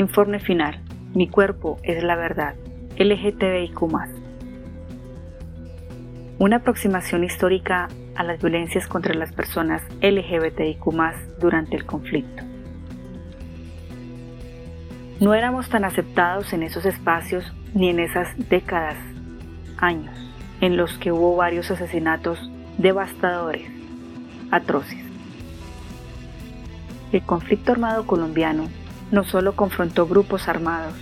Informe final. Mi cuerpo es la verdad. LGTBIQ. Una aproximación histórica a las violencias contra las personas LGBTIQ durante el conflicto. No éramos tan aceptados en esos espacios ni en esas décadas, años, en los que hubo varios asesinatos devastadores, atroces. El conflicto armado colombiano no solo confrontó grupos armados,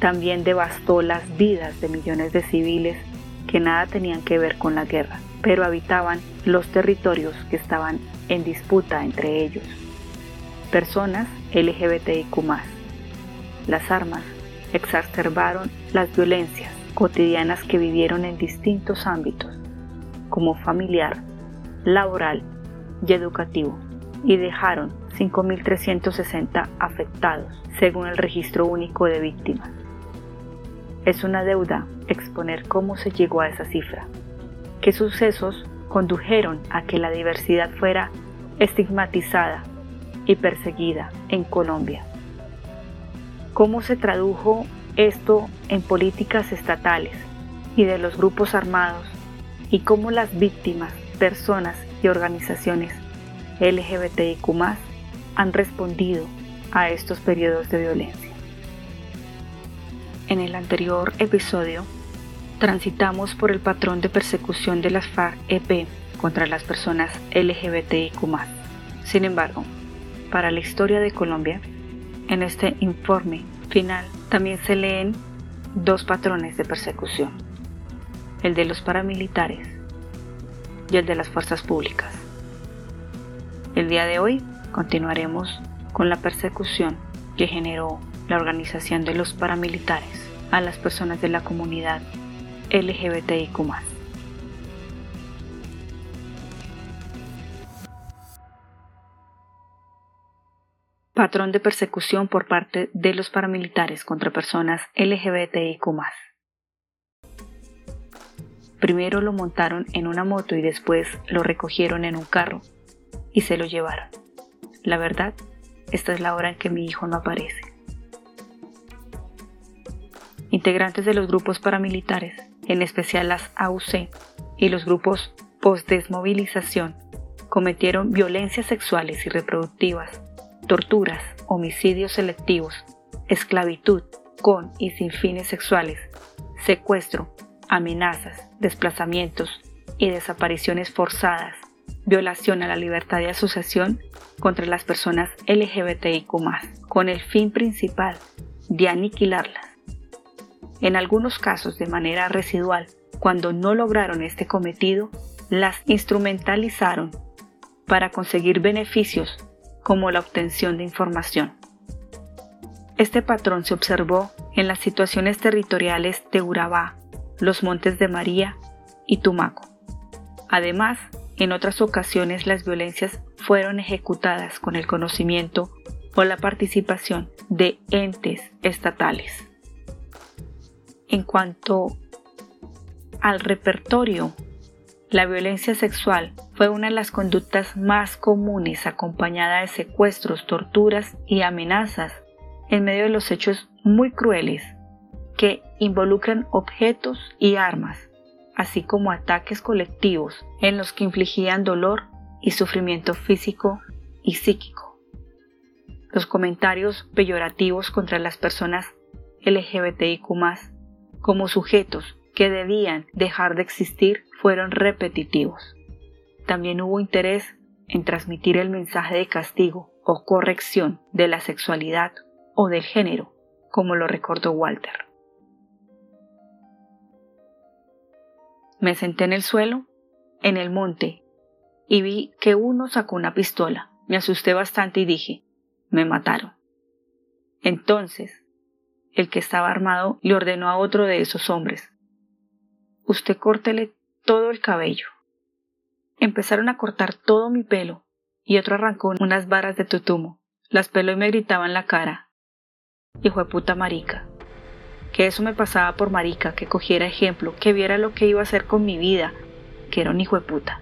también devastó las vidas de millones de civiles que nada tenían que ver con la guerra, pero habitaban los territorios que estaban en disputa entre ellos. Personas LGBTIQ las armas exacerbaron las violencias cotidianas que vivieron en distintos ámbitos, como familiar, laboral y educativo, y dejaron 5.360 afectados, según el Registro Único de Víctimas. Es una deuda exponer cómo se llegó a esa cifra, qué sucesos condujeron a que la diversidad fuera estigmatizada y perseguida en Colombia cómo se tradujo esto en políticas estatales y de los grupos armados y cómo las víctimas, personas y organizaciones LGBTIQ han respondido a estos periodos de violencia. En el anterior episodio, transitamos por el patrón de persecución de las FARC-EP contra las personas LGBTIQ. Sin embargo, para la historia de Colombia, en este informe final también se leen dos patrones de persecución, el de los paramilitares y el de las fuerzas públicas. El día de hoy continuaremos con la persecución que generó la organización de los paramilitares a las personas de la comunidad LGBTIQ. patrón de persecución por parte de los paramilitares contra personas LGBTIQ. Primero lo montaron en una moto y después lo recogieron en un carro y se lo llevaron. La verdad, esta es la hora en que mi hijo no aparece. Integrantes de los grupos paramilitares, en especial las AUC y los grupos post-desmovilización, cometieron violencias sexuales y reproductivas torturas, homicidios selectivos, esclavitud con y sin fines sexuales, secuestro, amenazas, desplazamientos y desapariciones forzadas, violación a la libertad de asociación contra las personas LGBTIQ, con el fin principal de aniquilarlas. En algunos casos de manera residual, cuando no lograron este cometido, las instrumentalizaron para conseguir beneficios como la obtención de información. Este patrón se observó en las situaciones territoriales de Urabá, los Montes de María y Tumaco. Además, en otras ocasiones las violencias fueron ejecutadas con el conocimiento o la participación de entes estatales. En cuanto al repertorio la violencia sexual fue una de las conductas más comunes acompañada de secuestros, torturas y amenazas en medio de los hechos muy crueles que involucran objetos y armas, así como ataques colectivos en los que infligían dolor y sufrimiento físico y psíquico. Los comentarios peyorativos contra las personas LGBTIQ como sujetos que debían dejar de existir fueron repetitivos. También hubo interés en transmitir el mensaje de castigo o corrección de la sexualidad o del género, como lo recordó Walter. Me senté en el suelo, en el monte, y vi que uno sacó una pistola. Me asusté bastante y dije, me mataron. Entonces, el que estaba armado le ordenó a otro de esos hombres, usted córtele todo el cabello. Empezaron a cortar todo mi pelo y otro arrancó unas varas de tutumo. Las peló y me gritaban la cara. Hijo de puta marica. Que eso me pasaba por marica, que cogiera ejemplo, que viera lo que iba a hacer con mi vida, que era un hijo de puta.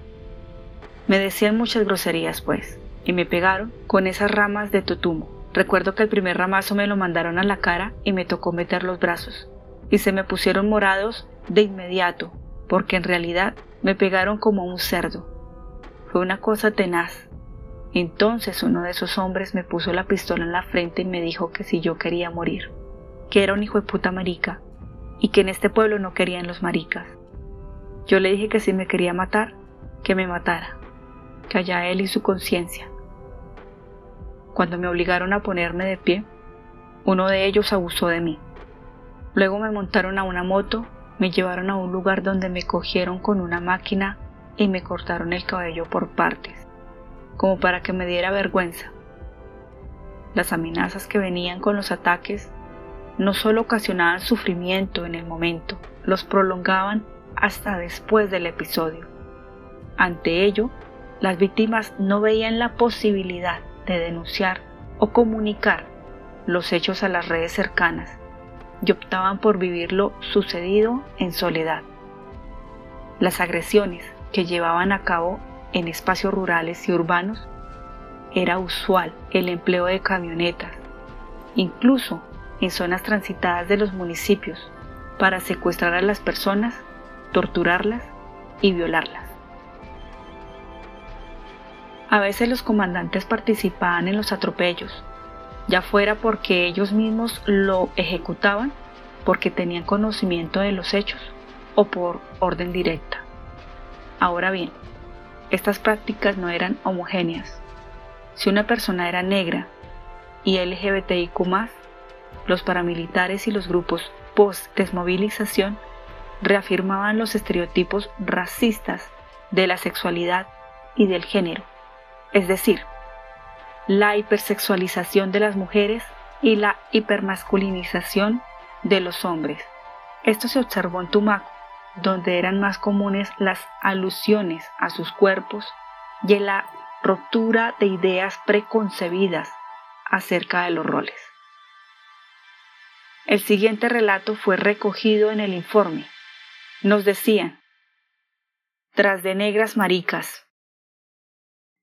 Me decían muchas groserías, pues, y me pegaron con esas ramas de tutumo. Recuerdo que el primer ramazo me lo mandaron a la cara y me tocó meter los brazos. Y se me pusieron morados de inmediato, porque en realidad me pegaron como un cerdo. Fue una cosa tenaz. Entonces uno de esos hombres me puso la pistola en la frente y me dijo que si yo quería morir, que era un hijo de puta marica, y que en este pueblo no querían los maricas. Yo le dije que si me quería matar, que me matara, que allá él y su conciencia. Cuando me obligaron a ponerme de pie, uno de ellos abusó de mí. Luego me montaron a una moto, me llevaron a un lugar donde me cogieron con una máquina y me cortaron el cabello por partes, como para que me diera vergüenza. Las amenazas que venían con los ataques no solo ocasionaban sufrimiento en el momento, los prolongaban hasta después del episodio. Ante ello, las víctimas no veían la posibilidad de denunciar o comunicar los hechos a las redes cercanas y optaban por vivir lo sucedido en soledad. Las agresiones que llevaban a cabo en espacios rurales y urbanos era usual el empleo de camionetas, incluso en zonas transitadas de los municipios, para secuestrar a las personas, torturarlas y violarlas. A veces los comandantes participaban en los atropellos, ya fuera porque ellos mismos lo ejecutaban, porque tenían conocimiento de los hechos o por orden directa. Ahora bien, estas prácticas no eran homogéneas. Si una persona era negra y LGBTIQ, los paramilitares y los grupos post-desmovilización reafirmaban los estereotipos racistas de la sexualidad y del género es decir, la hipersexualización de las mujeres y la hipermasculinización de los hombres. Esto se observó en Tumaco, donde eran más comunes las alusiones a sus cuerpos y la ruptura de ideas preconcebidas acerca de los roles. El siguiente relato fue recogido en el informe. Nos decían, tras de negras maricas,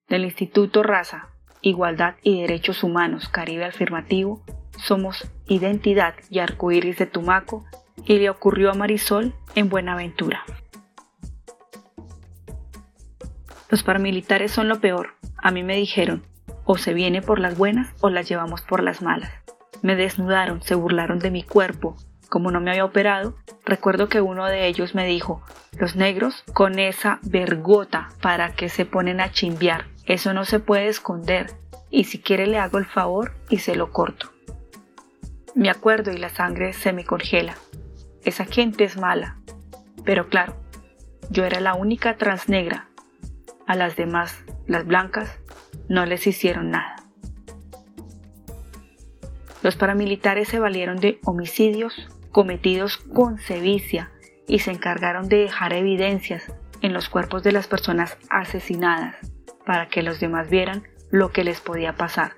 del Instituto Raza, Igualdad y Derechos Humanos Caribe Afirmativo, somos Identidad y Arcoíris de Tumaco y le ocurrió a Marisol en Buenaventura. Los paramilitares son lo peor, a mí me dijeron, o se viene por las buenas o las llevamos por las malas. Me desnudaron, se burlaron de mi cuerpo. Como no me había operado, recuerdo que uno de ellos me dijo, los negros con esa vergota para que se ponen a chimbiar. Eso no se puede esconder y si quiere le hago el favor y se lo corto. Me acuerdo y la sangre se me congela. Esa gente es mala. Pero claro, yo era la única transnegra. A las demás, las blancas, no les hicieron nada. Los paramilitares se valieron de homicidios cometidos con sevicia y se encargaron de dejar evidencias en los cuerpos de las personas asesinadas para que los demás vieran lo que les podía pasar.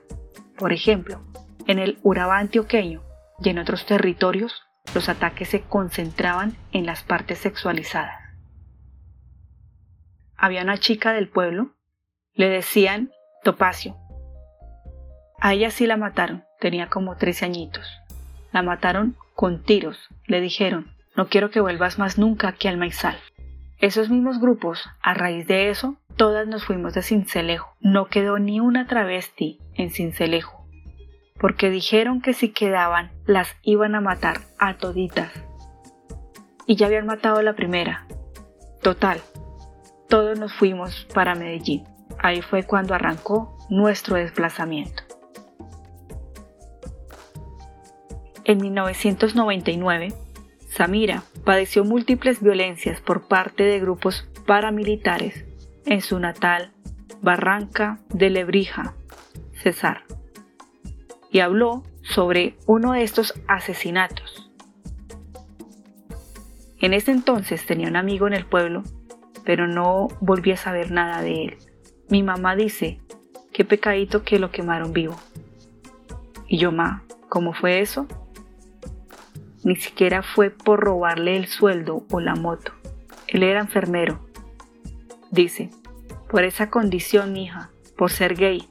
Por ejemplo, en el Urabá antioqueño y en otros territorios, los ataques se concentraban en las partes sexualizadas. Había una chica del pueblo, le decían Topacio. A ella sí la mataron, tenía como 13 añitos. La mataron con tiros, le dijeron, no quiero que vuelvas más nunca aquí al maizal. Esos mismos grupos, a raíz de eso, todas nos fuimos de Cincelejo. No quedó ni una travesti en Cincelejo. Porque dijeron que si quedaban, las iban a matar a toditas. Y ya habían matado a la primera. Total, todos nos fuimos para Medellín. Ahí fue cuando arrancó nuestro desplazamiento. En 1999, Samira padeció múltiples violencias por parte de grupos paramilitares en su natal Barranca de Lebrija, Cesar, y habló sobre uno de estos asesinatos. En ese entonces tenía un amigo en el pueblo, pero no volví a saber nada de él. Mi mamá dice, qué pecadito que lo quemaron vivo. Y yo, ma, ¿cómo fue eso? Ni siquiera fue por robarle el sueldo o la moto. Él era enfermero. Dice, por esa condición, hija, por ser gay,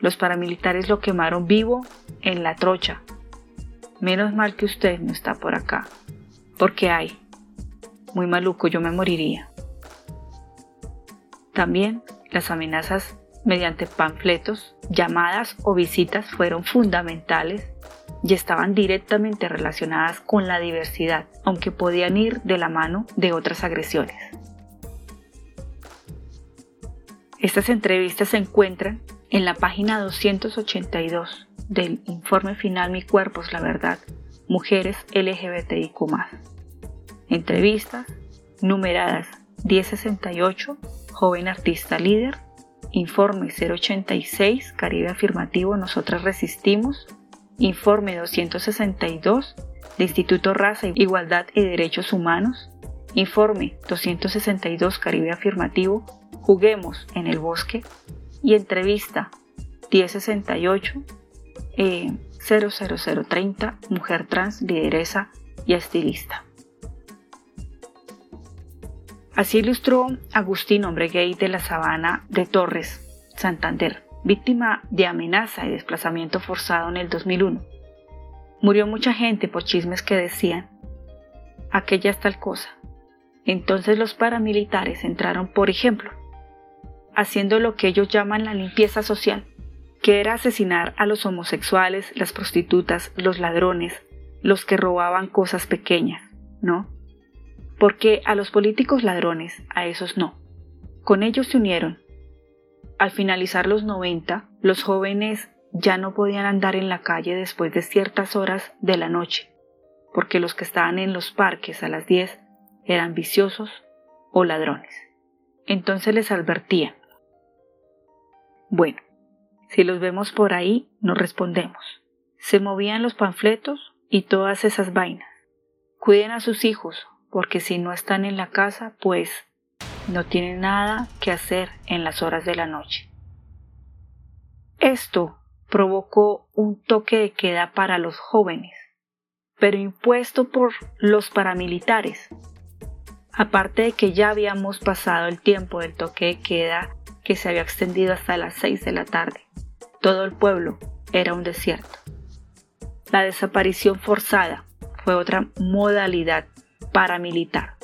Los paramilitares lo quemaron vivo en la trocha. Menos mal que usted no está por acá. Porque hay. Muy maluco, yo me moriría. También las amenazas mediante panfletos, llamadas o visitas fueron fundamentales y estaban directamente relacionadas con la diversidad, aunque podían ir de la mano de otras agresiones. Estas entrevistas se encuentran en la página 282 del informe final Mi cuerpo es la verdad, mujeres LGBTIQ. Entrevistas numeradas 1068, joven artista líder, informe 086, Caribe afirmativo, nosotras resistimos, informe 262 de Instituto Raza, Igualdad y Derechos Humanos, informe 262, Caribe afirmativo, juguemos en el bosque, y entrevista 1068 eh, 00030 Mujer Trans, Lideresa y Estilista. Así ilustró Agustín, hombre gay de la sabana de Torres, Santander, víctima de amenaza y desplazamiento forzado en el 2001. Murió mucha gente por chismes que decían, aquella es tal cosa. Entonces los paramilitares entraron, por ejemplo, haciendo lo que ellos llaman la limpieza social, que era asesinar a los homosexuales, las prostitutas, los ladrones, los que robaban cosas pequeñas, ¿no? Porque a los políticos ladrones, a esos no. Con ellos se unieron. Al finalizar los 90, los jóvenes ya no podían andar en la calle después de ciertas horas de la noche, porque los que estaban en los parques a las 10 eran viciosos o ladrones. Entonces les advertían, bueno, si los vemos por ahí, nos respondemos. Se movían los panfletos y todas esas vainas. Cuiden a sus hijos, porque si no están en la casa, pues no tienen nada que hacer en las horas de la noche. Esto provocó un toque de queda para los jóvenes, pero impuesto por los paramilitares. Aparte de que ya habíamos pasado el tiempo del toque de queda que se había extendido hasta las seis de la tarde. Todo el pueblo era un desierto. La desaparición forzada fue otra modalidad paramilitar.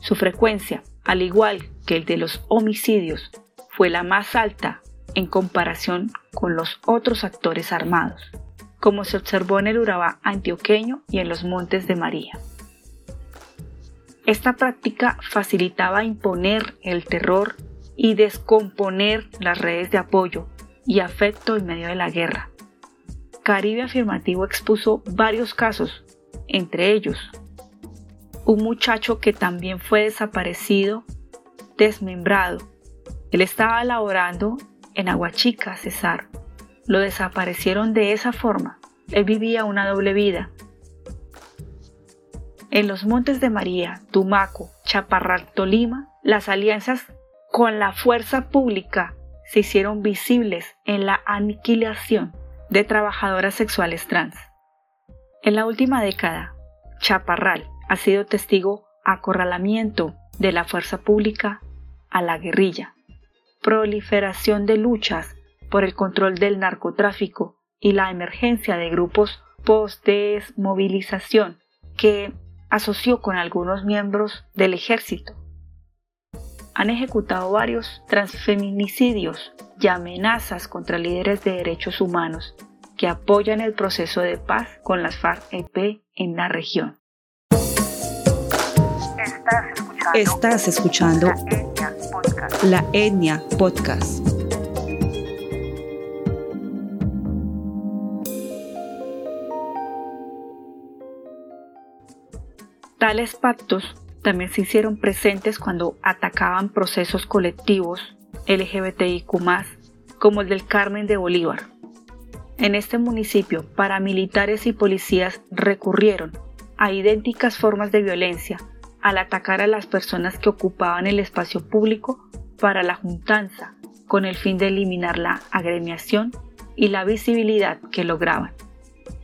Su frecuencia, al igual que el de los homicidios, fue la más alta en comparación con los otros actores armados, como se observó en el Urabá antioqueño y en los Montes de María. Esta práctica facilitaba imponer el terror y descomponer las redes de apoyo y afecto en medio de la guerra. Caribe Afirmativo expuso varios casos, entre ellos un muchacho que también fue desaparecido, desmembrado. Él estaba laborando en Aguachica, Cesar. Lo desaparecieron de esa forma. Él vivía una doble vida. En los Montes de María, Tumaco, Chaparral, Tolima, las alianzas con la fuerza pública se hicieron visibles en la aniquilación de trabajadoras sexuales trans. En la última década, Chaparral ha sido testigo acorralamiento de la fuerza pública a la guerrilla, proliferación de luchas por el control del narcotráfico y la emergencia de grupos post-desmovilización que asoció con algunos miembros del ejército han ejecutado varios transfeminicidios y amenazas contra líderes de derechos humanos que apoyan el proceso de paz con las FARC-EP en la región. Estás escuchando, La Etnia Podcast. Tales pactos también se hicieron presentes cuando atacaban procesos colectivos LGBTIQ, como el del Carmen de Bolívar. En este municipio, paramilitares y policías recurrieron a idénticas formas de violencia al atacar a las personas que ocupaban el espacio público para la juntanza, con el fin de eliminar la agremiación y la visibilidad que lograban.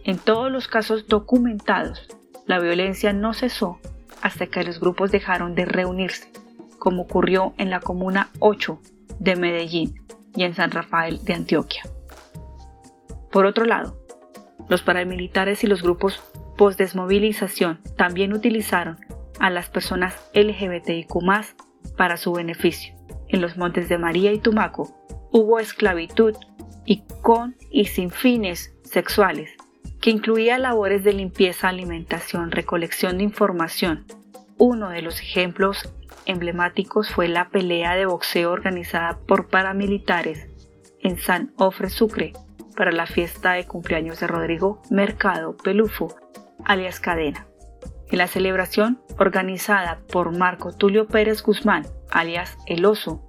En todos los casos documentados, la violencia no cesó hasta que los grupos dejaron de reunirse, como ocurrió en la Comuna 8 de Medellín y en San Rafael de Antioquia. Por otro lado, los paramilitares y los grupos post-desmovilización también utilizaron a las personas LGBTIQ para su beneficio. En los montes de María y Tumaco hubo esclavitud y con y sin fines sexuales, que incluía labores de limpieza, alimentación, recolección de información. Uno de los ejemplos emblemáticos fue la pelea de boxeo organizada por paramilitares en San Ofre Sucre para la fiesta de cumpleaños de Rodrigo Mercado Pelufo, alias Cadena. En la celebración, organizada por Marco Tulio Pérez Guzmán, alias El Oso,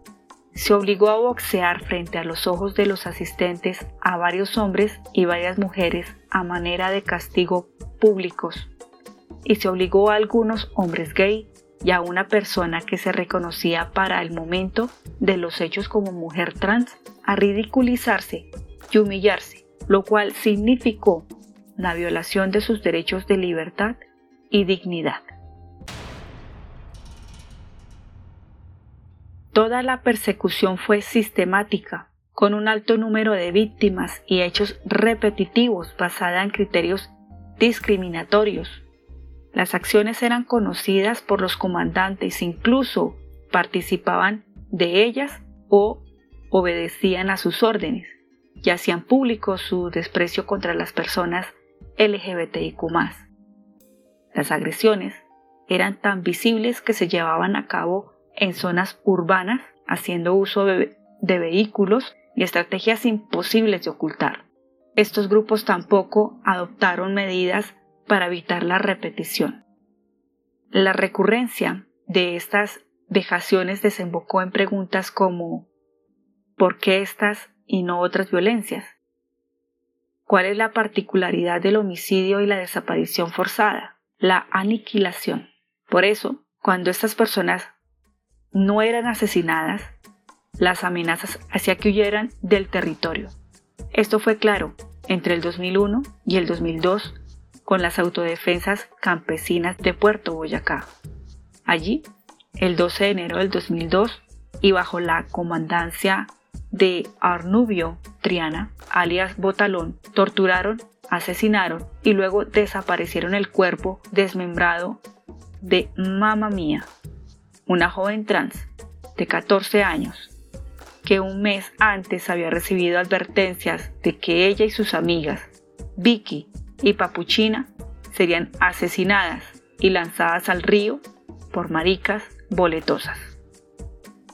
se obligó a boxear frente a los ojos de los asistentes a varios hombres y varias mujeres a manera de castigo públicos, y se obligó a algunos hombres gay y a una persona que se reconocía para el momento de los hechos como mujer trans a ridiculizarse y humillarse, lo cual significó la violación de sus derechos de libertad dignidad. Toda la persecución fue sistemática, con un alto número de víctimas y hechos repetitivos basada en criterios discriminatorios. Las acciones eran conocidas por los comandantes, incluso participaban de ellas o obedecían a sus órdenes y hacían público su desprecio contra las personas LGBTIQ. Las agresiones eran tan visibles que se llevaban a cabo en zonas urbanas, haciendo uso de, vehículos y estrategias imposibles de ocultar. Estos grupos tampoco adoptaron medidas para evitar la repetición. La recurrencia de estas vejaciones desembocó en preguntas como ¿por qué estas y no otras violencias? ¿Cuál es la particularidad del homicidio y la desaparición forzada? La aniquilación. Por eso, cuando estas personas no eran asesinadas, las amenazas hacía que huyeran del territorio. Esto fue claro entre el 2001 y el 2002 con las autodefensas campesinas de Puerto Boyacá. Allí, el 12 de enero del 2002, y bajo la comandancia de Arnubio Triana, alias Botalón, torturaron, asesinaron y luego desaparecieron el cuerpo desmembrado de Mamma Mía, una joven trans de 14 años que un mes antes había recibido advertencias de que ella y sus amigas, Vicky y Papuchina, serían asesinadas y lanzadas al río por maricas boletosas.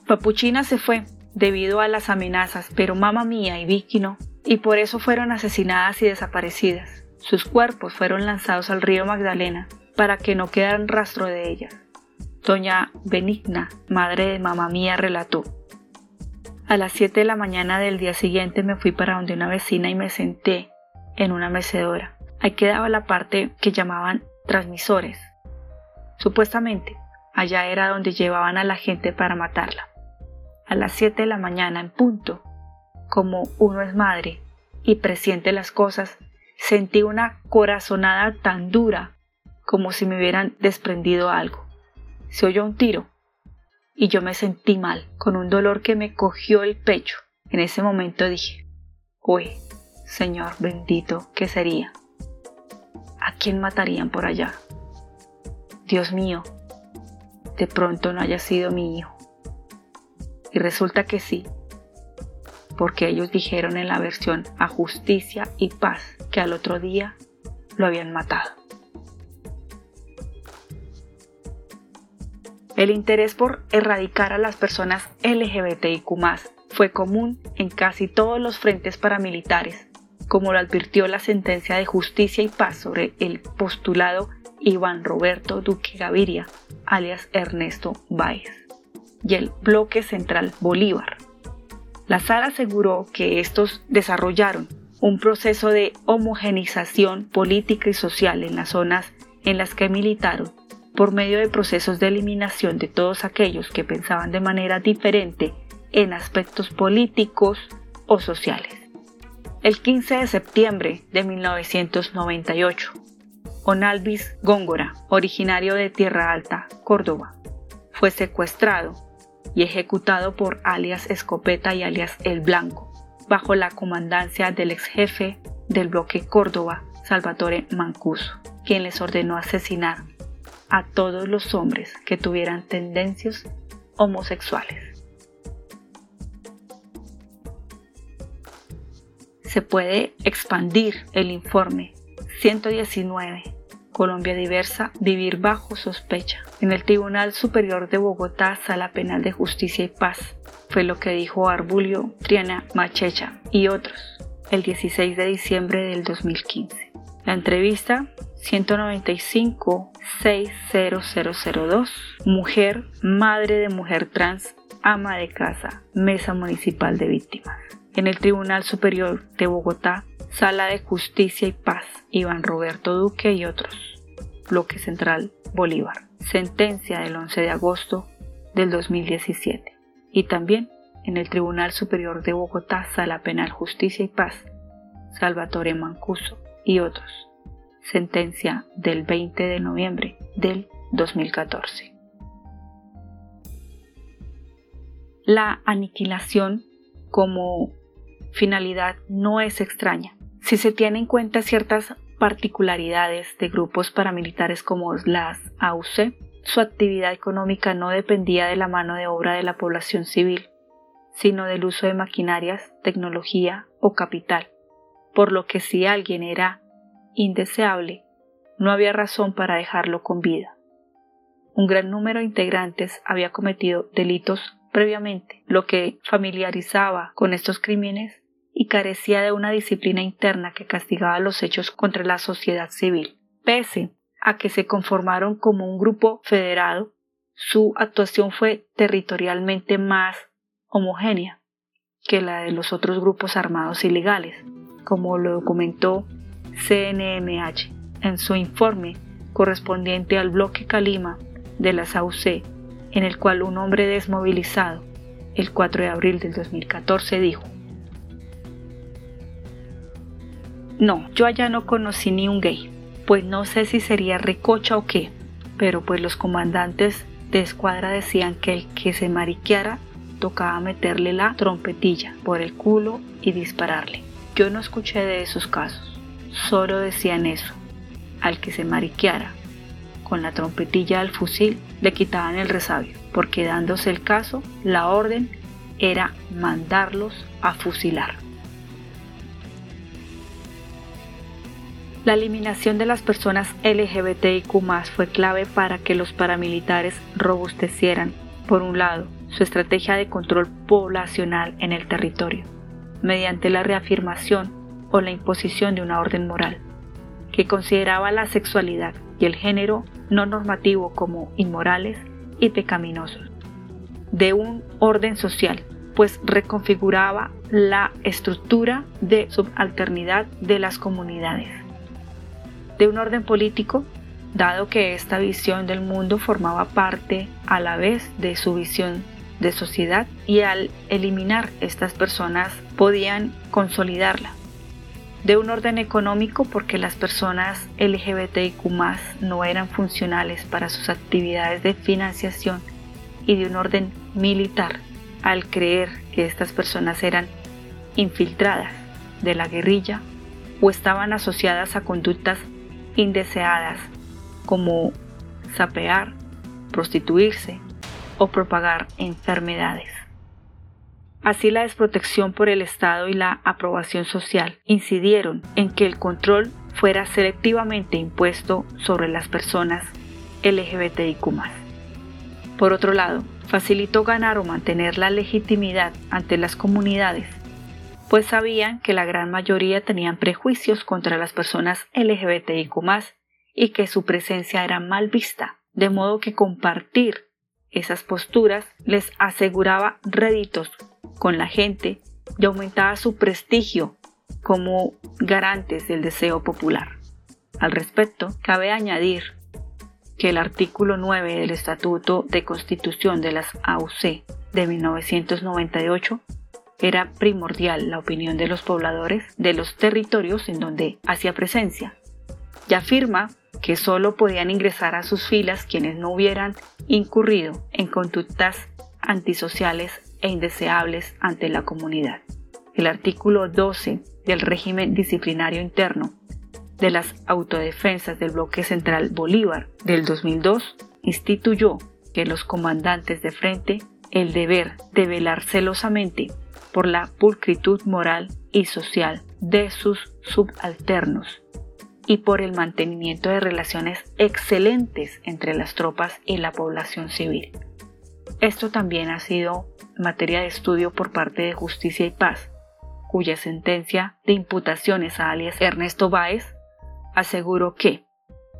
Papuchina se fue debido a las amenazas, pero mamá mía y Vicky no, y por eso fueron asesinadas y desaparecidas. Sus cuerpos fueron lanzados al río Magdalena para que no quedaran rastro de ellas. Doña Benigna, madre de mamá mía, relató. A las 7 de la mañana del día siguiente me fui para donde una vecina y me senté en una mecedora. Ahí quedaba la parte que llamaban transmisores. Supuestamente, allá era donde llevaban a la gente para matarla. A las 7 de la mañana en punto, como uno es madre y presiente las cosas, sentí una corazonada tan dura como si me hubieran desprendido algo se oyó un tiro y yo me sentí mal, con un dolor que me cogió el pecho. En ese momento dije, uy, Señor bendito, ¿qué sería? ¿A quién matarían por allá? Dios mío, de pronto no haya sido mi hijo. Y resulta que sí, porque ellos dijeron en la versión a justicia y paz que al otro día lo habían matado. El interés por erradicar a las personas LGBTIQ fue común en casi todos los frentes paramilitares, como lo advirtió la sentencia de justicia y paz sobre el postulado Iván Roberto Duque Gaviria, alias Ernesto Báez, y el bloque central Bolívar. La sala aseguró que estos desarrollaron un proceso de homogenización política y social en las zonas en las que militaron por medio de procesos de eliminación de todos aquellos que pensaban de manera diferente en aspectos políticos o sociales. El 15 de septiembre de 1998, Onalvis Góngora, originario de Tierra Alta, Córdoba, fue secuestrado y ejecutado por alias Escopeta y alias El Blanco, bajo la comandancia del ex jefe del bloque Córdoba, Salvatore Mancuso, quien les ordenó asesinar a todos los hombres que tuvieran tendencias homosexuales. Se puede expandir el informe 119 Colombia Diversa, vivir bajo sospecha. En el Tribunal Superior de Bogotá, Sala Penal de Justicia y Paz, fue lo que dijo Arbulio Triana Machecha y otros el 16 de diciembre del 2015. La entrevista 195-60002, mujer, madre de mujer trans, ama de casa, Mesa Municipal de Víctimas. En el Tribunal Superior de Bogotá, Sala de Justicia y Paz, Iván Roberto Duque y otros. Bloque Central Bolívar. Sentencia del 11 de agosto del 2017. Y también en el Tribunal Superior de Bogotá, Sala Penal Justicia y Paz, Salvatore Mancuso y otros. Sentencia del 20 de noviembre del 2014. La aniquilación como finalidad no es extraña si se tienen en cuenta ciertas particularidades de grupos paramilitares como las AUC, su actividad económica no dependía de la mano de obra de la población civil, sino del uso de maquinarias, tecnología o capital, por lo que si alguien era indeseable, no había razón para dejarlo con vida. Un gran número de integrantes había cometido delitos previamente, lo que familiarizaba con estos crímenes y carecía de una disciplina interna que castigaba los hechos contra la sociedad civil. Pese a que se conformaron como un grupo federado, su actuación fue territorialmente más homogénea que la de los otros grupos armados ilegales, como lo documentó CNMH en su informe correspondiente al bloque Calima de la SAUC, en el cual un hombre desmovilizado el 4 de abril del 2014 dijo No, yo allá no conocí ni un gay, pues no sé si sería recocha o qué, pero pues los comandantes de escuadra decían que el que se mariqueara tocaba meterle la trompetilla por el culo y dispararle. Yo no escuché de esos casos, solo decían eso, al que se mariqueara con la trompetilla del fusil le quitaban el resabio, porque dándose el caso, la orden era mandarlos a fusilar. La eliminación de las personas LGBTIQ fue clave para que los paramilitares robustecieran, por un lado, su estrategia de control poblacional en el territorio, mediante la reafirmación o la imposición de una orden moral, que consideraba la sexualidad y el género no normativo como inmorales y pecaminosos, de un orden social, pues reconfiguraba la estructura de subalternidad de las comunidades de un orden político, dado que esta visión del mundo formaba parte a la vez de su visión de sociedad y al eliminar estas personas podían consolidarla. De un orden económico porque las personas LGBTIQ no eran funcionales para sus actividades de financiación y de un orden militar al creer que estas personas eran infiltradas de la guerrilla o estaban asociadas a conductas indeseadas como sapear, prostituirse o propagar enfermedades. Así la desprotección por el Estado y la aprobación social incidieron en que el control fuera selectivamente impuesto sobre las personas LGBTIQ. Por otro lado, facilitó ganar o mantener la legitimidad ante las comunidades pues sabían que la gran mayoría tenían prejuicios contra las personas LGBTIQ y que su presencia era mal vista, de modo que compartir esas posturas les aseguraba réditos con la gente y aumentaba su prestigio como garantes del deseo popular. Al respecto, cabe añadir que el artículo 9 del Estatuto de Constitución de las AUC de 1998 era primordial la opinión de los pobladores de los territorios en donde hacía presencia, y afirma que solo podían ingresar a sus filas quienes no hubieran incurrido en conductas antisociales e indeseables ante la comunidad. El artículo 12 del régimen disciplinario interno de las autodefensas del bloque central Bolívar del 2002 instituyó que los comandantes de frente el deber de velar celosamente por la pulcritud moral y social de sus subalternos y por el mantenimiento de relaciones excelentes entre las tropas y la población civil. Esto también ha sido materia de estudio por parte de Justicia y Paz, cuya sentencia de imputaciones a alias Ernesto Báez aseguró que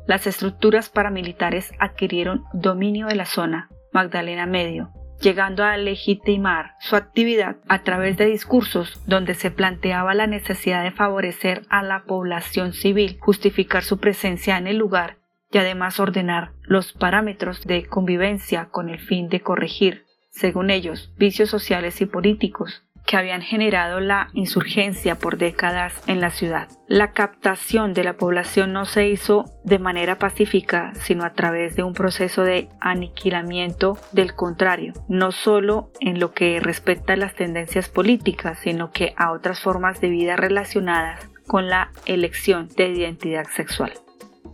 las estructuras paramilitares adquirieron dominio de la zona Magdalena Medio, llegando a legitimar su actividad a través de discursos donde se planteaba la necesidad de favorecer a la población civil, justificar su presencia en el lugar y además ordenar los parámetros de convivencia con el fin de corregir, según ellos, vicios sociales y políticos, que habían generado la insurgencia por décadas en la ciudad. La captación de la población no se hizo de manera pacífica, sino a través de un proceso de aniquilamiento del contrario, no solo en lo que respecta a las tendencias políticas, sino que a otras formas de vida relacionadas con la elección de identidad sexual.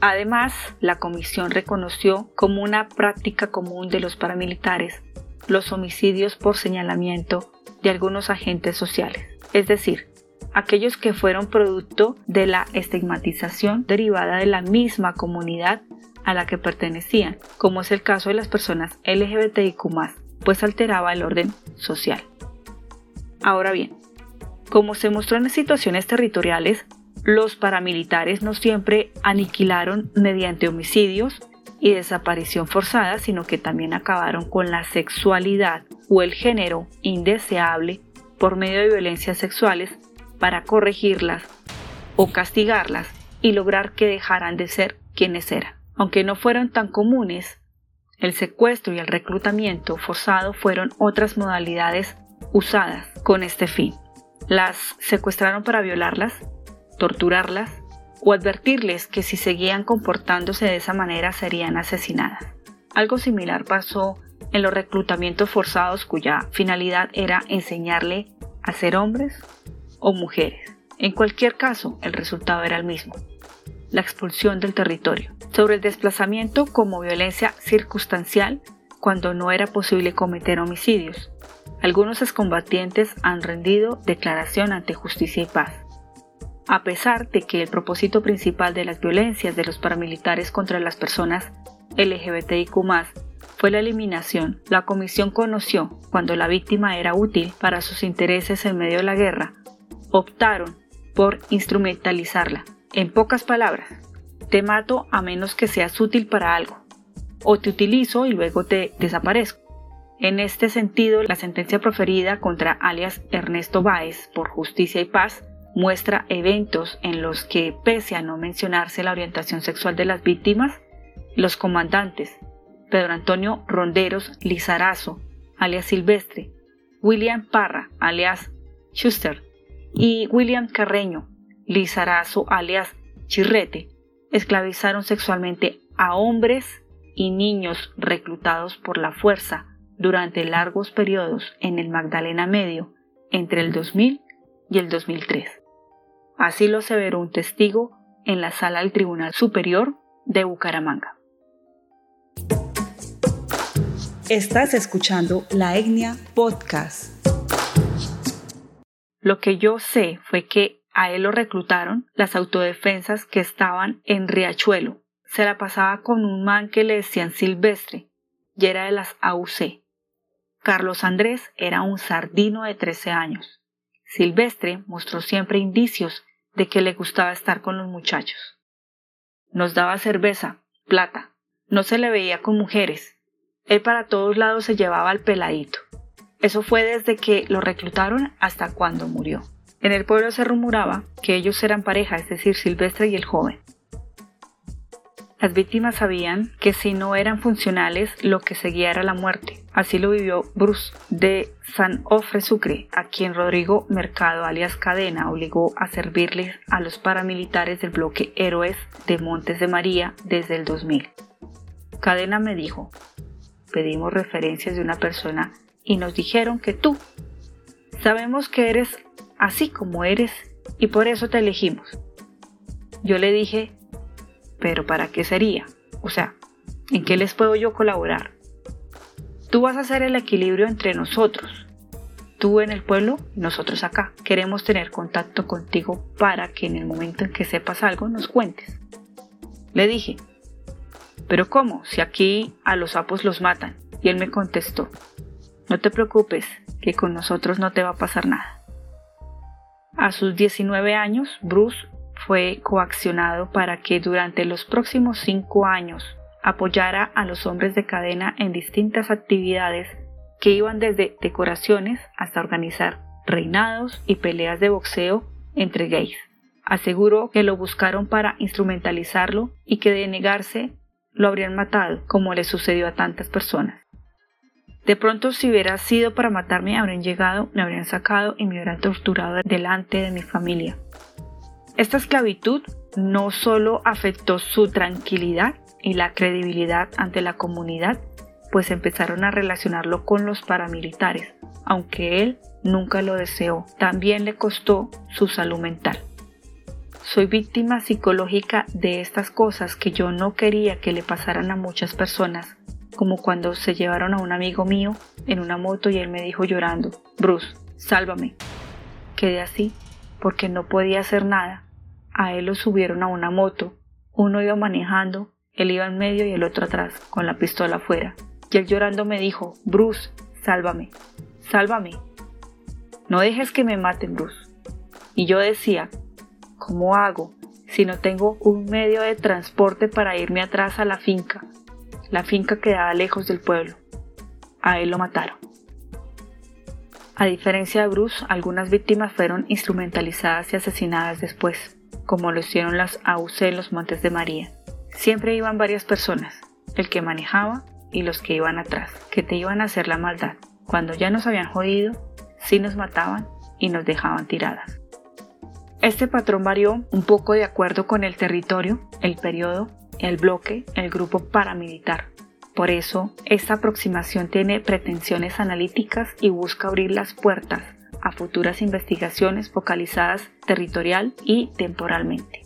Además, la comisión reconoció como una práctica común de los paramilitares los homicidios por señalamiento algunos agentes sociales, es decir, aquellos que fueron producto de la estigmatización derivada de la misma comunidad a la que pertenecían, como es el caso de las personas LGBTIQ, pues alteraba el orden social. Ahora bien, como se mostró en situaciones territoriales, los paramilitares no siempre aniquilaron mediante homicidios y desaparición forzada, sino que también acabaron con la sexualidad o el género indeseable por medio de violencias sexuales para corregirlas o castigarlas y lograr que dejaran de ser quienes eran. Aunque no fueron tan comunes, el secuestro y el reclutamiento forzado fueron otras modalidades usadas con este fin. Las secuestraron para violarlas, torturarlas o advertirles que si seguían comportándose de esa manera serían asesinadas. Algo similar pasó en los reclutamientos forzados cuya finalidad era enseñarle a ser hombres o mujeres. En cualquier caso, el resultado era el mismo, la expulsión del territorio. Sobre el desplazamiento como violencia circunstancial cuando no era posible cometer homicidios. Algunos excombatientes han rendido declaración ante justicia y paz. A pesar de que el propósito principal de las violencias de los paramilitares contra las personas LGBTIQ fue la eliminación. La comisión conoció cuando la víctima era útil para sus intereses en medio de la guerra. Optaron por instrumentalizarla. En pocas palabras, te mato a menos que seas útil para algo. O te utilizo y luego te desaparezco. En este sentido, la sentencia proferida contra alias Ernesto Báez por Justicia y Paz muestra eventos en los que, pese a no mencionarse la orientación sexual de las víctimas, los comandantes Pedro Antonio Ronderos Lizarazo, alias Silvestre, William Parra, alias Schuster, y William Carreño Lizarazo, alias Chirrete, esclavizaron sexualmente a hombres y niños reclutados por la fuerza durante largos periodos en el Magdalena Medio entre el 2000 y el 2003. Así lo aseveró un testigo en la sala del Tribunal Superior de Bucaramanga. Estás escuchando La Etnia Podcast. Lo que yo sé fue que a él lo reclutaron las autodefensas que estaban en Riachuelo. Se la pasaba con un man que le decían Silvestre y era de las AUC. Carlos Andrés era un sardino de 13 años. Silvestre mostró siempre indicios de que le gustaba estar con los muchachos. Nos daba cerveza, plata. No se le veía con mujeres, él para todos lados se llevaba al peladito. Eso fue desde que lo reclutaron hasta cuando murió. En el pueblo se rumoraba que ellos eran pareja, es decir, Silvestre y el joven. Las víctimas sabían que si no eran funcionales, lo que seguía era la muerte. Así lo vivió Bruce de San Ofre Sucre, a quien Rodrigo Mercado, alias Cadena, obligó a servirles a los paramilitares del bloque Héroes de Montes de María desde el 2000. Cadena me dijo, pedimos referencias de una persona y nos dijeron que tú. Sabemos que eres así como eres y por eso te elegimos. Yo le dije, pero ¿para qué sería? O sea, ¿en qué les puedo yo colaborar? Tú vas a hacer el equilibrio entre nosotros. Tú en el pueblo nosotros acá. Queremos tener contacto contigo para que en el momento en que sepas algo nos cuentes. Le dije, ¿pero cómo? Si aquí a los sapos los matan. Y él me contestó, no te preocupes, que con nosotros no te va a pasar nada. A sus 19 años, Bruce fue coaccionado para que durante los próximos cinco años apoyara a los hombres de cadena en distintas actividades que iban desde decoraciones hasta organizar reinados y peleas de boxeo entre gays. Aseguró que lo buscaron para instrumentalizarlo y que de negarse lo habrían matado, como le sucedió a tantas personas. De pronto, si hubiera sido para matarme, habrían llegado, me habrían sacado y me hubieran torturado delante de mi familia. Esta esclavitud no solo afectó su tranquilidad y la credibilidad ante la comunidad, pues empezaron a relacionarlo con los paramilitares, aunque él nunca lo deseó. También le costó su salud mental. Soy víctima psicológica de estas cosas que yo no quería que le pasaran a muchas personas como cuando se llevaron a un amigo mío en una moto y él me dijo llorando, Bruce, sálvame. Quedé así porque no podía hacer nada. A él lo subieron a una moto. Uno iba manejando, él iba en medio y el otro atrás, con la pistola afuera. Y él llorando me dijo, Bruce, sálvame, sálvame. No dejes que me maten, Bruce. Y yo decía, ¿cómo hago si no tengo un medio de transporte para irme atrás a la finca? La finca quedaba lejos del pueblo. A él lo mataron. A diferencia de Bruce, algunas víctimas fueron instrumentalizadas y asesinadas después, como lo hicieron las AUC en los Montes de María. Siempre iban varias personas, el que manejaba y los que iban atrás, que te iban a hacer la maldad. Cuando ya nos habían jodido, sí nos mataban y nos dejaban tiradas. Este patrón varió un poco de acuerdo con el territorio, el periodo el bloque, el grupo paramilitar. Por eso, esta aproximación tiene pretensiones analíticas y busca abrir las puertas a futuras investigaciones focalizadas territorial y temporalmente.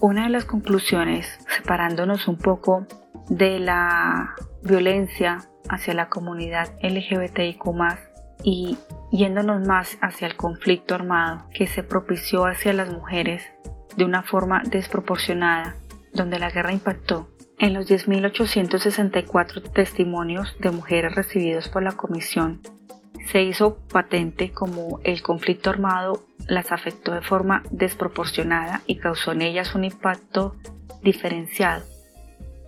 Una de las conclusiones, separándonos un poco de la violencia hacia la comunidad LGBTIQ y yéndonos más hacia el conflicto armado que se propició hacia las mujeres de una forma desproporcionada, donde la guerra impactó en los 10.864 testimonios de mujeres recibidos por la Comisión, se hizo patente como el conflicto armado las afectó de forma desproporcionada y causó en ellas un impacto diferenciado.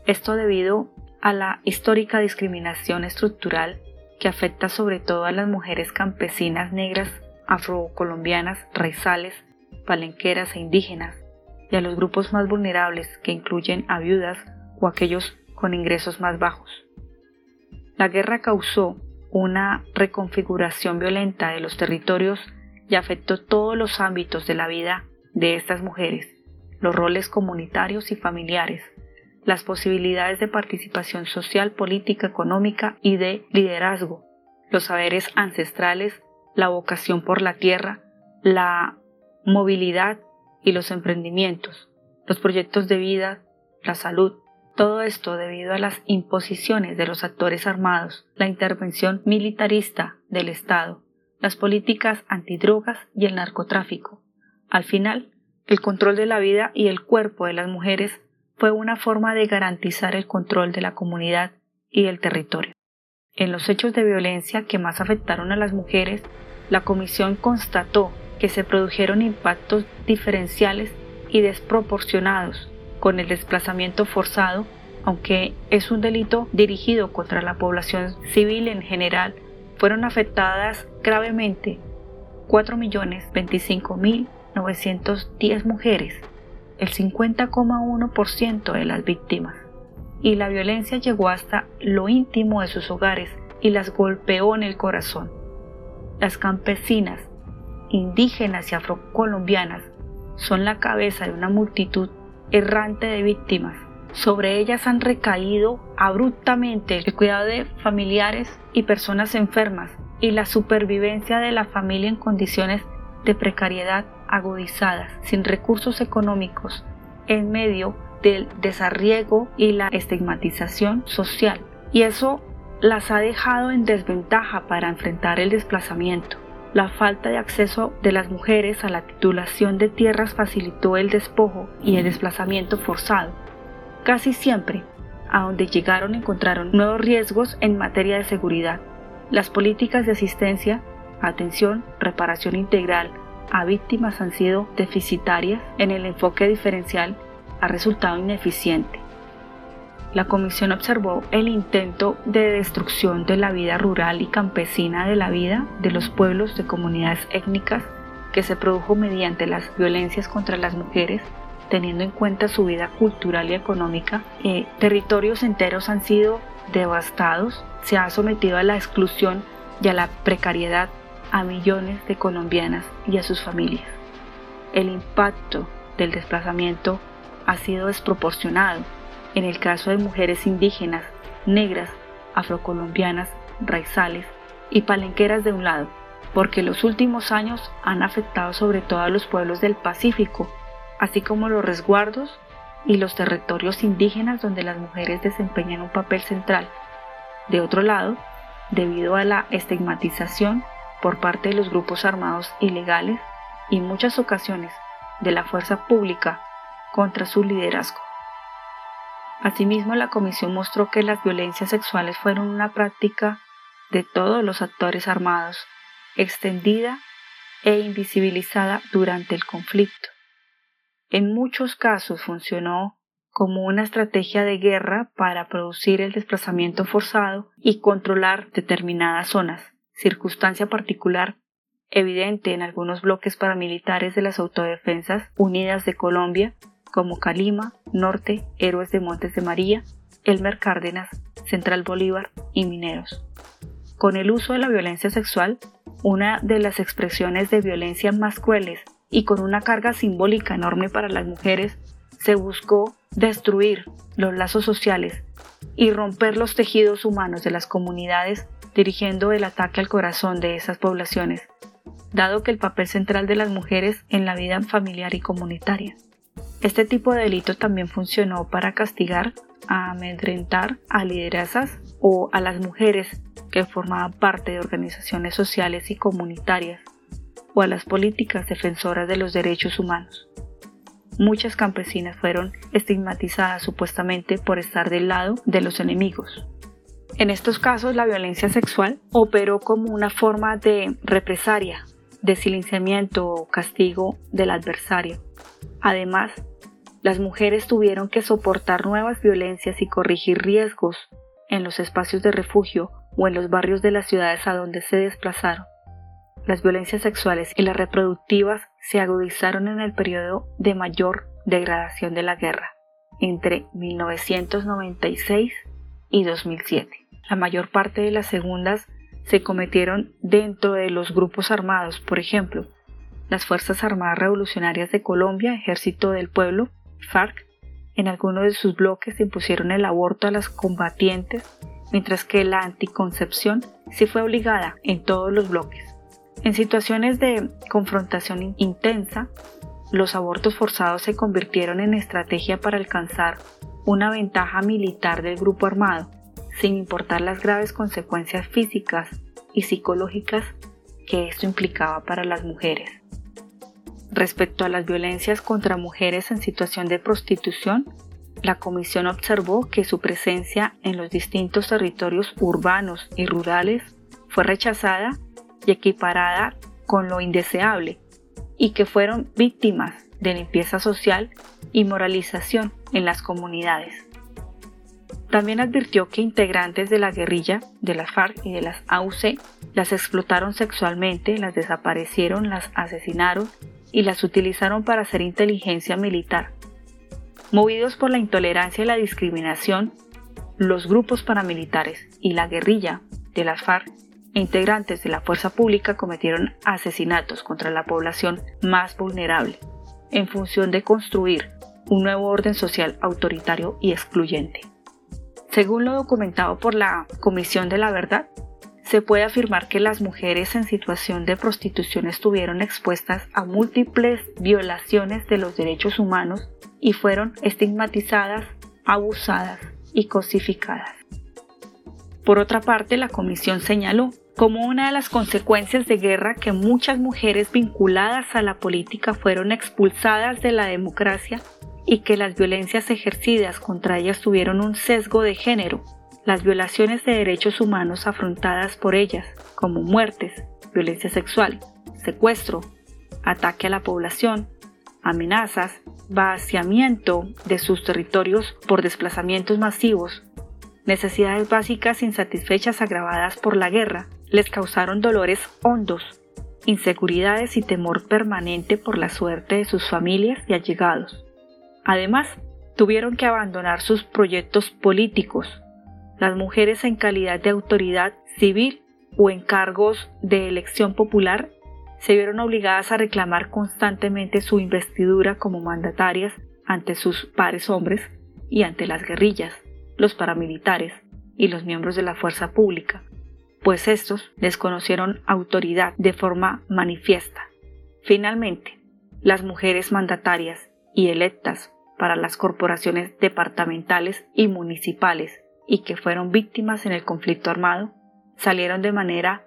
Esto debido a la histórica discriminación estructural que afecta sobre todo a las mujeres campesinas negras, afrocolombianas, raizales, palenqueras e indígenas, y a los grupos más vulnerables que incluyen a viudas o aquellos con ingresos más bajos. La guerra causó una reconfiguración violenta de los territorios y afectó todos los ámbitos de la vida de estas mujeres, los roles comunitarios y familiares, las posibilidades de participación social, política, económica y de liderazgo, los saberes ancestrales, la vocación por la tierra, la movilidad y los emprendimientos, los proyectos de vida, la salud, todo esto debido a las imposiciones de los actores armados, la intervención militarista del Estado, las políticas antidrogas y el narcotráfico. Al final, el control de la vida y el cuerpo de las mujeres fue una forma de garantizar el control de la comunidad y del territorio. En los hechos de violencia que más afectaron a las mujeres, la Comisión constató que se produjeron impactos diferenciales y desproporcionados con el desplazamiento forzado, aunque es un delito dirigido contra la población civil en general, fueron afectadas gravemente 4.025.910 mujeres el 50,1% de las víctimas, y la violencia llegó hasta lo íntimo de sus hogares y las golpeó en el corazón. Las campesinas, indígenas y afrocolombianas son la cabeza de una multitud errante de víctimas. Sobre ellas han recaído abruptamente el cuidado de familiares y personas enfermas, y la supervivencia de la familia en condiciones de precariedad agudizadas, sin recursos económicos, en medio del desarriego y la estigmatización social. Y eso las ha dejado en desventaja para enfrentar el desplazamiento. La falta de acceso de las mujeres a la titulación de tierras facilitó el despojo y el desplazamiento forzado. Casi siempre, a donde llegaron encontraron nuevos riesgos en materia de seguridad. Las políticas de asistencia, atención, reparación integral a víctimas han sido deficitarias en el enfoque diferencial ha resultado ineficiente. La comisión observó el intento de destrucción de la vida rural y campesina de la vida de los pueblos de comunidades étnicas que se produjo mediante las violencias contra las mujeres, teniendo en cuenta su vida cultural y económica. Eh, territorios enteros han sido devastados, se ha sometido a la exclusión y a la precariedad a millones de colombianas y a sus familias. El impacto del desplazamiento ha sido desproporcionado en el caso de mujeres indígenas, negras, afrocolombianas, raizales y palenqueras de un lado, porque los últimos años han afectado sobre todo a los pueblos del Pacífico, así como los resguardos y los territorios indígenas donde las mujeres desempeñan un papel central. De otro lado, debido a la estigmatización por parte de los grupos armados ilegales y muchas ocasiones de la fuerza pública contra su liderazgo. Asimismo, la comisión mostró que las violencias sexuales fueron una práctica de todos los actores armados, extendida e invisibilizada durante el conflicto. En muchos casos funcionó como una estrategia de guerra para producir el desplazamiento forzado y controlar determinadas zonas, circunstancia particular evidente en algunos bloques paramilitares de las Autodefensas Unidas de Colombia como Calima, Norte, Héroes de Montes de María, Elmer Cárdenas, Central Bolívar y Mineros. Con el uso de la violencia sexual, una de las expresiones de violencia más crueles y con una carga simbólica enorme para las mujeres, se buscó destruir los lazos sociales y romper los tejidos humanos de las comunidades dirigiendo el ataque al corazón de esas poblaciones, dado que el papel central de las mujeres en la vida familiar y comunitaria. Este tipo de delito también funcionó para castigar, a amedrentar a liderazas o a las mujeres que formaban parte de organizaciones sociales y comunitarias o a las políticas defensoras de los derechos humanos. Muchas campesinas fueron estigmatizadas supuestamente por estar del lado de los enemigos. En estos casos la violencia sexual operó como una forma de represalia, de silenciamiento o castigo del adversario. Además, las mujeres tuvieron que soportar nuevas violencias y corregir riesgos en los espacios de refugio o en los barrios de las ciudades a donde se desplazaron. Las violencias sexuales y las reproductivas se agudizaron en el periodo de mayor degradación de la guerra, entre 1996 y 2007. La mayor parte de las segundas se cometieron dentro de los grupos armados, por ejemplo, las Fuerzas Armadas Revolucionarias de Colombia, Ejército del Pueblo, FARC, en algunos de sus bloques impusieron el aborto a las combatientes, mientras que la anticoncepción sí fue obligada en todos los bloques. En situaciones de confrontación intensa, los abortos forzados se convirtieron en estrategia para alcanzar una ventaja militar del grupo armado, sin importar las graves consecuencias físicas y psicológicas que esto implicaba para las mujeres. Respecto a las violencias contra mujeres en situación de prostitución, la Comisión observó que su presencia en los distintos territorios urbanos y rurales fue rechazada y equiparada con lo indeseable y que fueron víctimas de limpieza social y moralización en las comunidades. También advirtió que integrantes de la guerrilla, de las FARC y de las AUC las explotaron sexualmente, las desaparecieron, las asesinaron y las utilizaron para hacer inteligencia militar. Movidos por la intolerancia y la discriminación, los grupos paramilitares y la guerrilla de las FARC e integrantes de la fuerza pública cometieron asesinatos contra la población más vulnerable, en función de construir un nuevo orden social autoritario y excluyente. Según lo documentado por la Comisión de la Verdad, se puede afirmar que las mujeres en situación de prostitución estuvieron expuestas a múltiples violaciones de los derechos humanos y fueron estigmatizadas, abusadas y cosificadas. Por otra parte, la comisión señaló como una de las consecuencias de guerra que muchas mujeres vinculadas a la política fueron expulsadas de la democracia y que las violencias ejercidas contra ellas tuvieron un sesgo de género. Las violaciones de derechos humanos afrontadas por ellas, como muertes, violencia sexual, secuestro, ataque a la población, amenazas, vaciamiento de sus territorios por desplazamientos masivos, necesidades básicas insatisfechas agravadas por la guerra, les causaron dolores hondos, inseguridades y temor permanente por la suerte de sus familias y allegados. Además, tuvieron que abandonar sus proyectos políticos. Las mujeres en calidad de autoridad civil o en cargos de elección popular se vieron obligadas a reclamar constantemente su investidura como mandatarias ante sus pares hombres y ante las guerrillas los paramilitares y los miembros de la fuerza pública, pues estos desconocieron autoridad de forma manifiesta. Finalmente, las mujeres mandatarias y electas para las corporaciones departamentales y municipales y que fueron víctimas en el conflicto armado, salieron de manera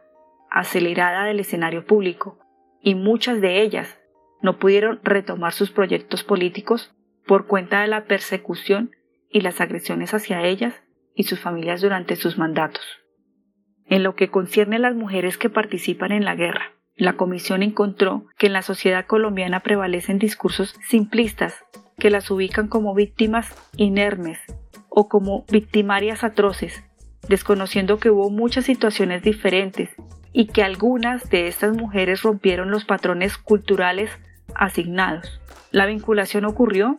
acelerada del escenario público y muchas de ellas no pudieron retomar sus proyectos políticos por cuenta de la persecución y las agresiones hacia ellas y sus familias durante sus mandatos. En lo que concierne a las mujeres que participan en la guerra, la comisión encontró que en la sociedad colombiana prevalecen discursos simplistas que las ubican como víctimas inermes o como victimarias atroces, desconociendo que hubo muchas situaciones diferentes y que algunas de estas mujeres rompieron los patrones culturales asignados. La vinculación ocurrió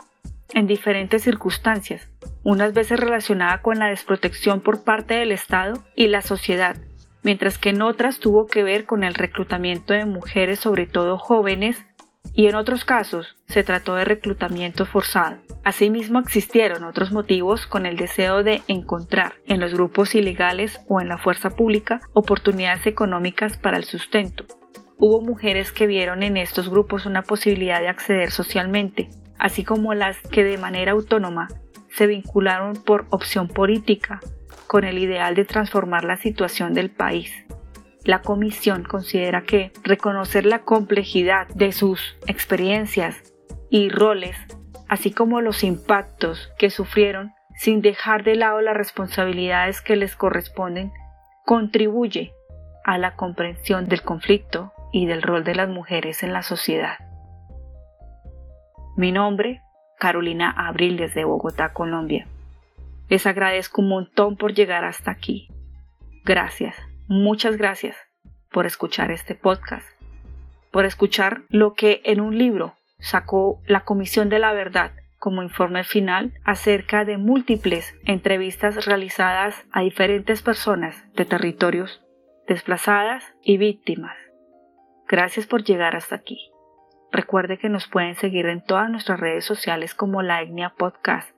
en diferentes circunstancias, unas veces relacionada con la desprotección por parte del Estado y la sociedad, mientras que en otras tuvo que ver con el reclutamiento de mujeres, sobre todo jóvenes, y en otros casos se trató de reclutamiento forzado. Asimismo existieron otros motivos con el deseo de encontrar en los grupos ilegales o en la fuerza pública oportunidades económicas para el sustento. Hubo mujeres que vieron en estos grupos una posibilidad de acceder socialmente, así como las que de manera autónoma se vincularon por opción política con el ideal de transformar la situación del país. La Comisión considera que reconocer la complejidad de sus experiencias y roles, así como los impactos que sufrieron, sin dejar de lado las responsabilidades que les corresponden, contribuye a la comprensión del conflicto y del rol de las mujeres en la sociedad. Mi nombre Carolina Abril desde Bogotá, Colombia. Les agradezco un montón por llegar hasta aquí. Gracias, muchas gracias por escuchar este podcast, por escuchar lo que en un libro sacó la Comisión de la Verdad como informe final acerca de múltiples entrevistas realizadas a diferentes personas de territorios desplazadas y víctimas. Gracias por llegar hasta aquí. Recuerde que nos pueden seguir en todas nuestras redes sociales como La Etnia Podcast,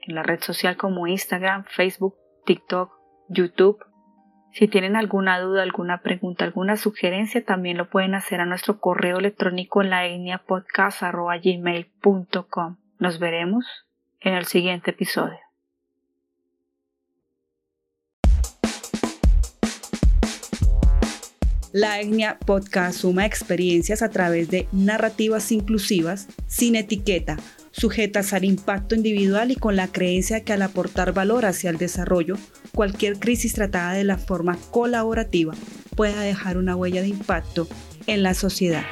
en la red social como Instagram, Facebook, TikTok, YouTube. Si tienen alguna duda, alguna pregunta, alguna sugerencia, también lo pueden hacer a nuestro correo electrónico en la. Nos veremos en el siguiente episodio. La Etnia Podcast suma experiencias a través de narrativas inclusivas, sin etiqueta, sujetas al impacto individual y con la creencia que al aportar valor hacia el desarrollo, cualquier crisis tratada de la forma colaborativa pueda dejar una huella de impacto en la sociedad.